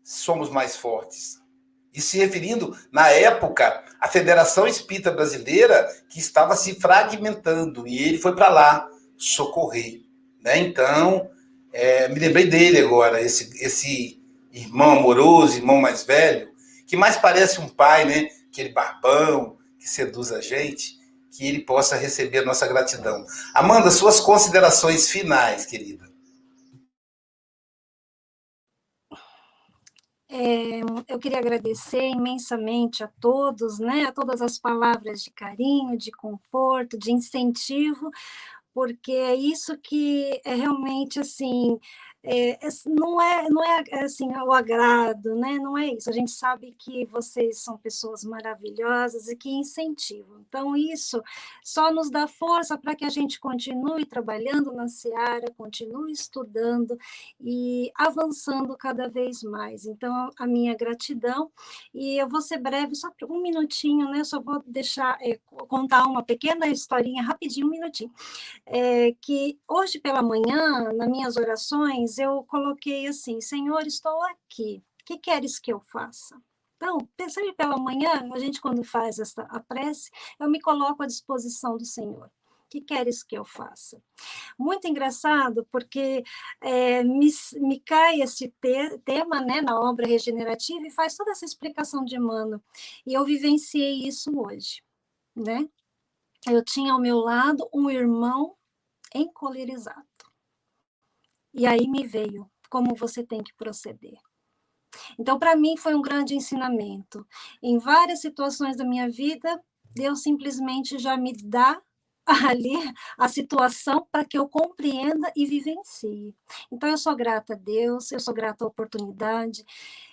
somos mais fortes. E se referindo, na época, à Federação Espírita Brasileira, que estava se fragmentando, e ele foi para lá socorrer. Né? Então, é, me lembrei dele agora, esse, esse irmão amoroso, irmão mais velho, que mais parece um pai, né? Aquele barbão, que seduz a gente, que ele possa receber a nossa gratidão. Amanda, suas considerações finais, querida. É, eu queria agradecer imensamente a todos, né, a todas as palavras de carinho, de conforto, de incentivo, porque é isso que é realmente assim é, não é não é assim o agrado, né? Não é isso. A gente sabe que vocês são pessoas maravilhosas e que incentivam. Então isso só nos dá força para que a gente continue trabalhando na seara, continue estudando e avançando cada vez mais. Então a minha gratidão e eu vou ser breve, só um minutinho, né? Só vou deixar é, contar uma pequena historinha rapidinho, um minutinho, é, que hoje pela manhã, nas minhas orações eu coloquei assim: Senhor, estou aqui, o que queres que eu faça? Então, sempre pela manhã, a gente quando faz essa, a prece, eu me coloco à disposição do Senhor. O que queres que eu faça? Muito engraçado, porque é, me, me cai esse te, tema né, na obra regenerativa e faz toda essa explicação de Emmanuel. E eu vivenciei isso hoje. Né? Eu tinha ao meu lado um irmão encolerizado. E aí me veio, como você tem que proceder. Então, para mim, foi um grande ensinamento. Em várias situações da minha vida, Deus simplesmente já me dá ali a situação para que eu compreenda e vivencie. Então, eu sou grata a Deus, eu sou grata à oportunidade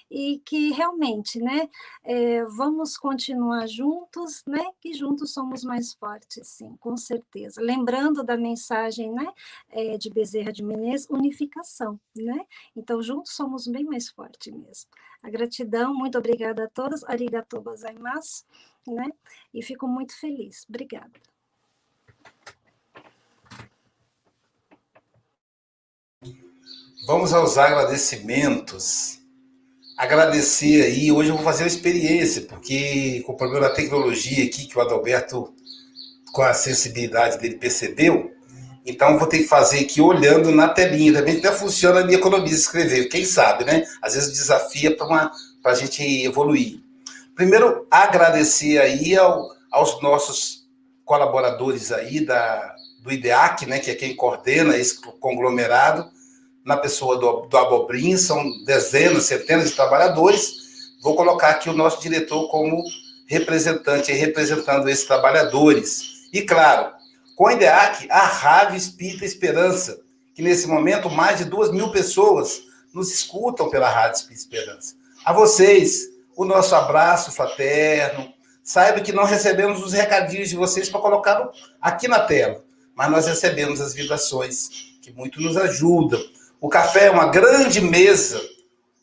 e que realmente, né, é, vamos continuar juntos, né, que juntos somos mais fortes, sim, com certeza. Lembrando da mensagem, né, é, de Bezerra de Menezes, unificação, né, então juntos somos bem mais fortes mesmo. A gratidão, muito obrigada a todos, arigatou gozaimasu, né, e fico muito feliz. Obrigada. Vamos aos agradecimentos. Agradecer aí. Hoje eu vou fazer uma experiência, porque com o problema da tecnologia aqui, que o Adalberto, com a sensibilidade dele, percebeu. Então, vou ter que fazer aqui olhando na telinha. Também até funciona a minha economia escrever. Quem sabe, né? Às vezes desafia para a gente evoluir. Primeiro, agradecer aí ao, aos nossos colaboradores aí da, do IDEAC, né? Que é quem coordena esse conglomerado na pessoa do, do Abobrim, são dezenas, centenas de trabalhadores. Vou colocar aqui o nosso diretor como representante, representando esses trabalhadores. E, claro, com a IDEAC, a Rádio Espírita Esperança, que nesse momento mais de duas mil pessoas nos escutam pela Rádio Espírita Esperança. A vocês, o nosso abraço fraterno. Saiba que não recebemos os recadinhos de vocês para colocar aqui na tela, mas nós recebemos as vibrações que muito nos ajudam. O café é uma grande mesa,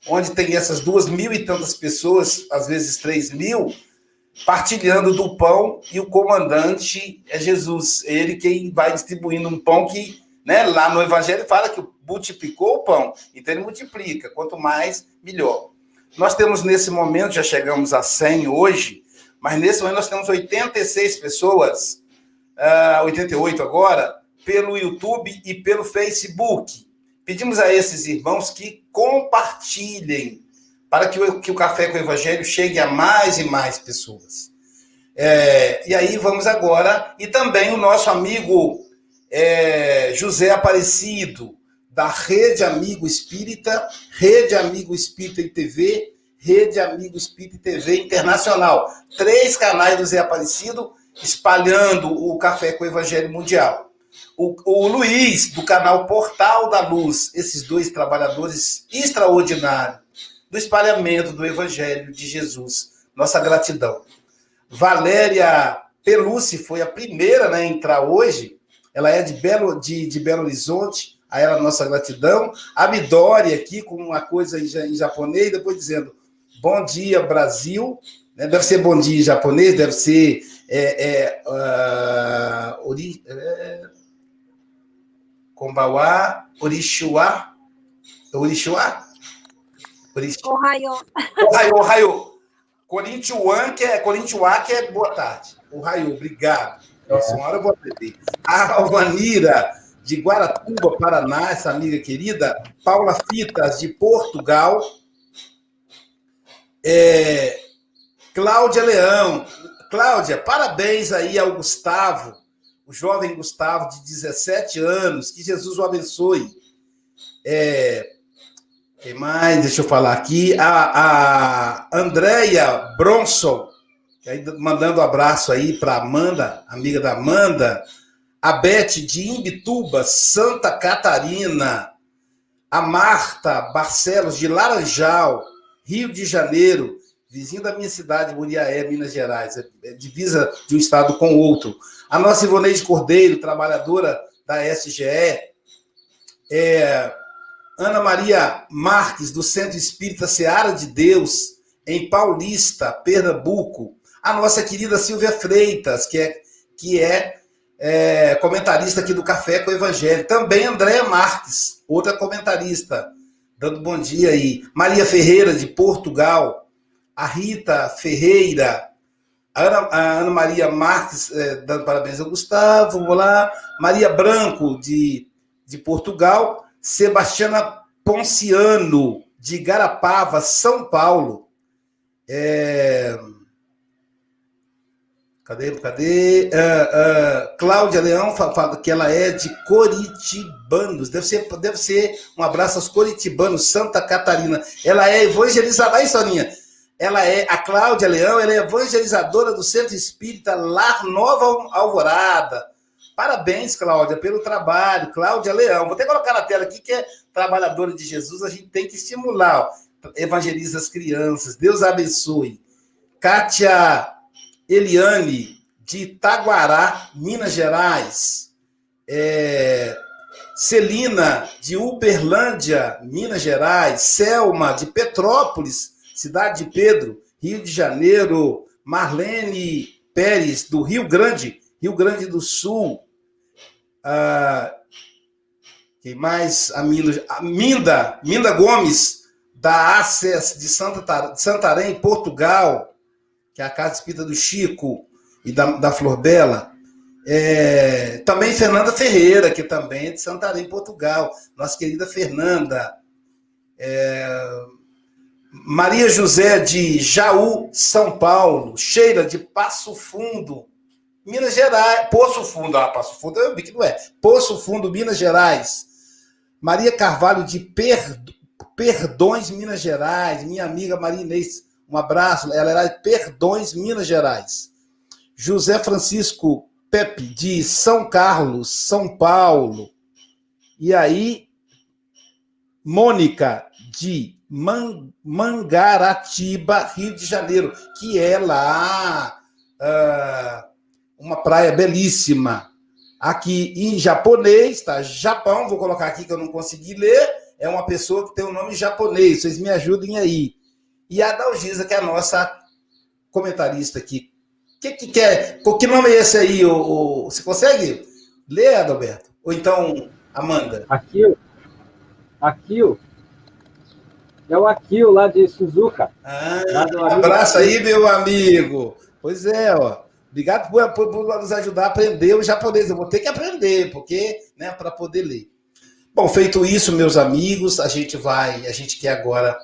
onde tem essas duas mil e tantas pessoas, às vezes três mil, partilhando do pão, e o comandante é Jesus. Ele quem vai distribuindo um pão que, né, lá no Evangelho fala que multiplicou o pão, então ele multiplica, quanto mais, melhor. Nós temos nesse momento, já chegamos a 100 hoje, mas nesse momento nós temos 86 pessoas, uh, ah, 88 agora, pelo YouTube e pelo Facebook. Pedimos a esses irmãos que compartilhem para que o, que o Café com o Evangelho chegue a mais e mais pessoas. É, e aí vamos agora, e também o nosso amigo é, José Aparecido, da Rede Amigo Espírita, Rede Amigo Espírita e TV, Rede Amigo Espírita e TV Internacional. Três canais do Zé Aparecido espalhando o Café com o Evangelho Mundial. O, o Luiz, do canal Portal da Luz, esses dois trabalhadores extraordinários do espalhamento do Evangelho de Jesus. Nossa gratidão. Valéria Pelucci foi a primeira né, a entrar hoje. Ela é de Belo, de, de Belo Horizonte. A ela, nossa gratidão. A Midori aqui com uma coisa em, em japonês, depois dizendo bom dia, Brasil. Né, deve ser bom dia em japonês, deve ser. É, é, uh, ori, é, Kombawa, Orixuá. Orixuá? Ohio. Ohio, Ohio. Corinthians, que é, Corinthians, que é boa tarde. Ohio, obrigado. Nossa senhora, eu vou atender. A Alvanira, de Guaratuba, Paraná, essa amiga querida. Paula Fitas, de Portugal. É, Cláudia Leão. Cláudia, parabéns aí ao Gustavo o jovem Gustavo, de 17 anos, que Jesus o abençoe. É, quem mais? Deixa eu falar aqui. A, a Andrea Bronson, mandando um abraço aí para Amanda, amiga da Amanda. A Beth de Imbituba, Santa Catarina. A Marta Barcelos, de Laranjal, Rio de Janeiro vizinho da minha cidade, Muriaé, Minas Gerais, é, é divisa de um estado com outro. A nossa Ivoneide Cordeiro, trabalhadora da SGE, é, Ana Maria Marques, do Centro Espírita Seara de Deus, em Paulista, Pernambuco. A nossa querida Silvia Freitas, que é, que é, é comentarista aqui do Café com o Evangelho. Também Andréa Marques, outra comentarista, dando bom dia aí. Maria Ferreira, de Portugal a Rita Ferreira, Ana, a Ana Maria Marques, é, dando parabéns ao Gustavo, vamos lá, Maria Branco, de, de Portugal, Sebastiana Ponciano, de Garapava, São Paulo, é, Cadê? Cadê? Uh, uh, Cláudia Leão fala que ela é de Coritibanos. Deve ser, deve ser um abraço aos Coritibanos, Santa Catarina. Ela é evangelizadora, aí, Soninha. Ela é, a Cláudia Leão, ela é evangelizadora do Centro Espírita Lar Nova Alvorada. Parabéns, Cláudia, pelo trabalho. Cláudia Leão. Vou até colocar na tela aqui que é trabalhadora de Jesus, a gente tem que estimular. Evangeliza as crianças. Deus abençoe. Kátia Eliane, de Itaguará, Minas Gerais. É, Celina, de Uberlândia, Minas Gerais. Selma, de Petrópolis, Cidade de Pedro, Rio de Janeiro. Marlene Pérez, do Rio Grande, Rio Grande do Sul. Ah, quem mais? A Minda, a Minda, Minda Gomes, da ACES de Santa, Santarém, Portugal que é a Casa Espírita do Chico e da, da Flor Bela. É, também Fernanda Ferreira, que também é de Santarém, Portugal. Nossa querida Fernanda. É, Maria José de Jaú, São Paulo. Sheila de Passo Fundo, Minas Gerais. Poço Fundo, ah, Passo Fundo eu vi que não é. Poço Fundo, Minas Gerais. Maria Carvalho de Perdões, Minas Gerais. Minha amiga Maria Inês um abraço. Ela era de Perdões, Minas Gerais. José Francisco Pepe, de São Carlos, São Paulo. E aí, Mônica, de Man Mangaratiba, Rio de Janeiro, que é lá uh, uma praia belíssima. Aqui em japonês, tá? Japão, vou colocar aqui que eu não consegui ler. É uma pessoa que tem o um nome japonês. Vocês me ajudem aí. E a Dalgisa, que é a nossa comentarista aqui. O que, que quer? Que nome é esse aí? O, o, você consegue ler, Adalberto? Ou então, Amanda? Akio. Akio. É o Akio lá de Suzuka. Ah, um abraço aí, meu amigo. Pois é, ó. Obrigado por, por, por, nos ajudar a aprender o japonês. Eu vou ter que aprender, porque, né, para poder ler. Bom, feito isso, meus amigos, a gente vai, a gente quer agora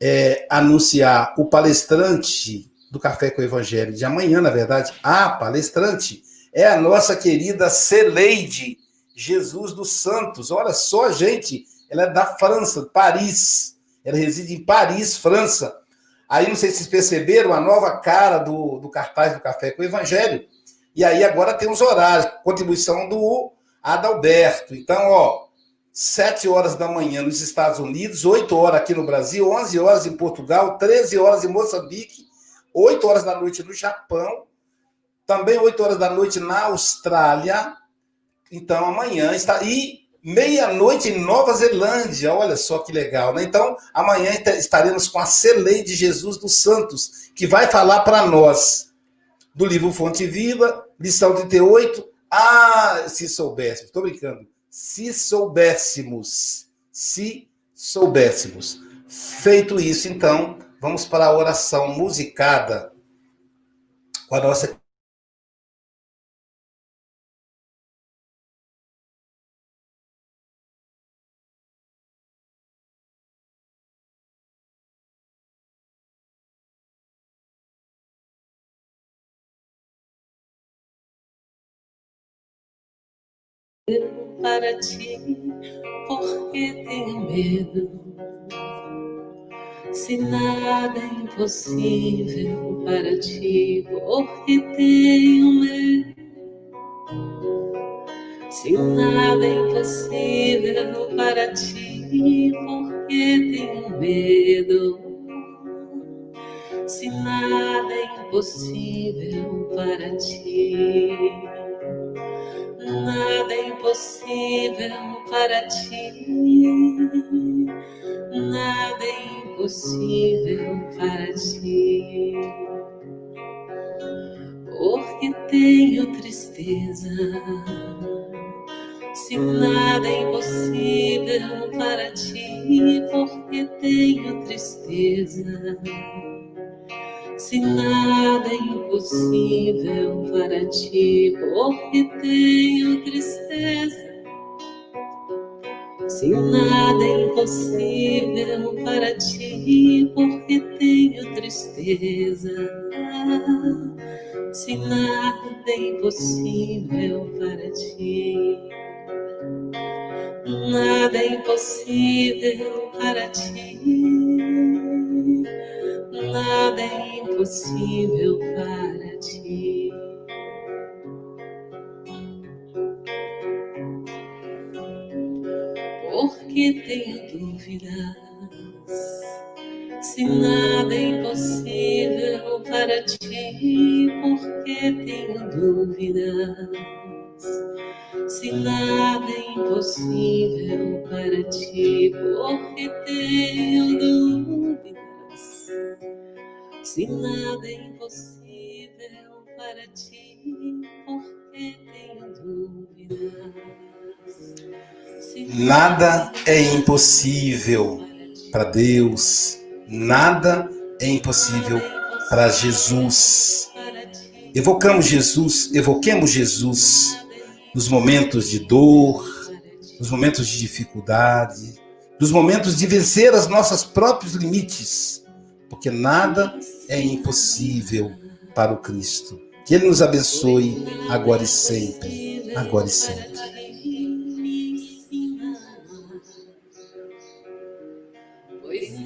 é, anunciar o palestrante do Café com o Evangelho de amanhã, na verdade, a palestrante é a nossa querida Celeide Jesus dos Santos. Olha só, gente, ela é da França, Paris. Ela reside em Paris, França. Aí, não sei se vocês perceberam, a nova cara do, do cartaz do Café com o Evangelho. E aí agora tem os horários, contribuição do Adalberto. Então, ó, 7 horas da manhã nos Estados Unidos, 8 horas aqui no Brasil, 11 horas em Portugal, 13 horas em Moçambique, 8 horas da noite no Japão, também 8 horas da noite na Austrália. Então amanhã está e meia-noite em Nova Zelândia. Olha só que legal, né? Então amanhã estaremos com a Celeide Jesus dos Santos, que vai falar para nós do livro Fonte Viva, lição 38. Ah, se soubesse, estou brincando se soubéssemos, se soubéssemos. Feito isso, então, vamos para a oração musicada com a nossa para ti, porque tenho medo. Se nada é impossível para ti, porque tenho medo. Se nada é impossível para ti, porque tenho medo. Se nada é impossível para ti nada é impossível para ti, nada é impossível para ti, porque tenho tristeza. Se nada é impossível para ti, porque tenho tristeza se nada é impossível para ti, porque tenho tristeza. Se nada é impossível para ti, porque tenho tristeza. se nada é impossível para ti. Nada é impossível para ti. Nada é impossível para ti. Porque tenho dúvidas se nada é impossível para ti, porque tenho dúvidas. Se nada é impossível para ti, porque tenho dúvidas. Se nada é impossível para ti, porque tenho dúvidas. Nada é impossível para Deus, nada é impossível para Jesus. Evocamos Jesus, evoquemos Jesus nos momentos de dor, nos momentos de dificuldade, nos momentos de vencer os nossos próprios limites, porque nada é impossível para o Cristo. Que Ele nos abençoe agora e sempre, agora e sempre.